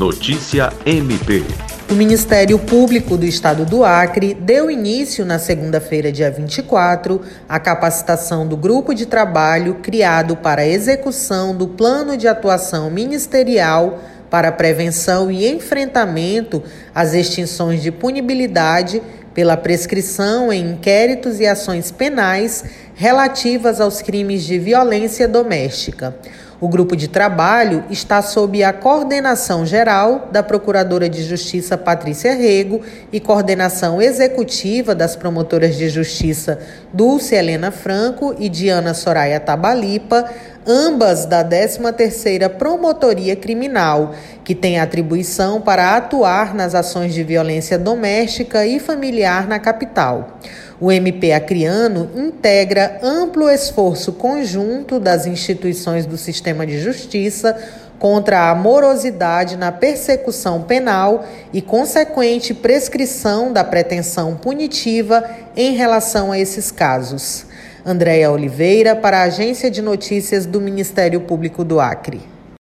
Notícia MP. O Ministério Público do Estado do Acre deu início na segunda-feira, dia 24, à capacitação do grupo de trabalho criado para a execução do Plano de Atuação Ministerial para prevenção e enfrentamento às extinções de punibilidade pela prescrição em inquéritos e ações penais relativas aos crimes de violência doméstica. O grupo de trabalho está sob a coordenação geral da Procuradora de Justiça Patrícia Rego e coordenação executiva das promotoras de justiça Dulce Helena Franco e Diana Soraya Tabalipa, ambas da 13ª Promotoria Criminal, que tem atribuição para atuar nas ações de violência doméstica e familiar na capital. O MP Acriano integra amplo esforço conjunto das instituições do sistema de justiça contra a morosidade na persecução penal e consequente prescrição da pretensão punitiva em relação a esses casos. Andréia Oliveira, para a Agência de Notícias do Ministério Público do Acre.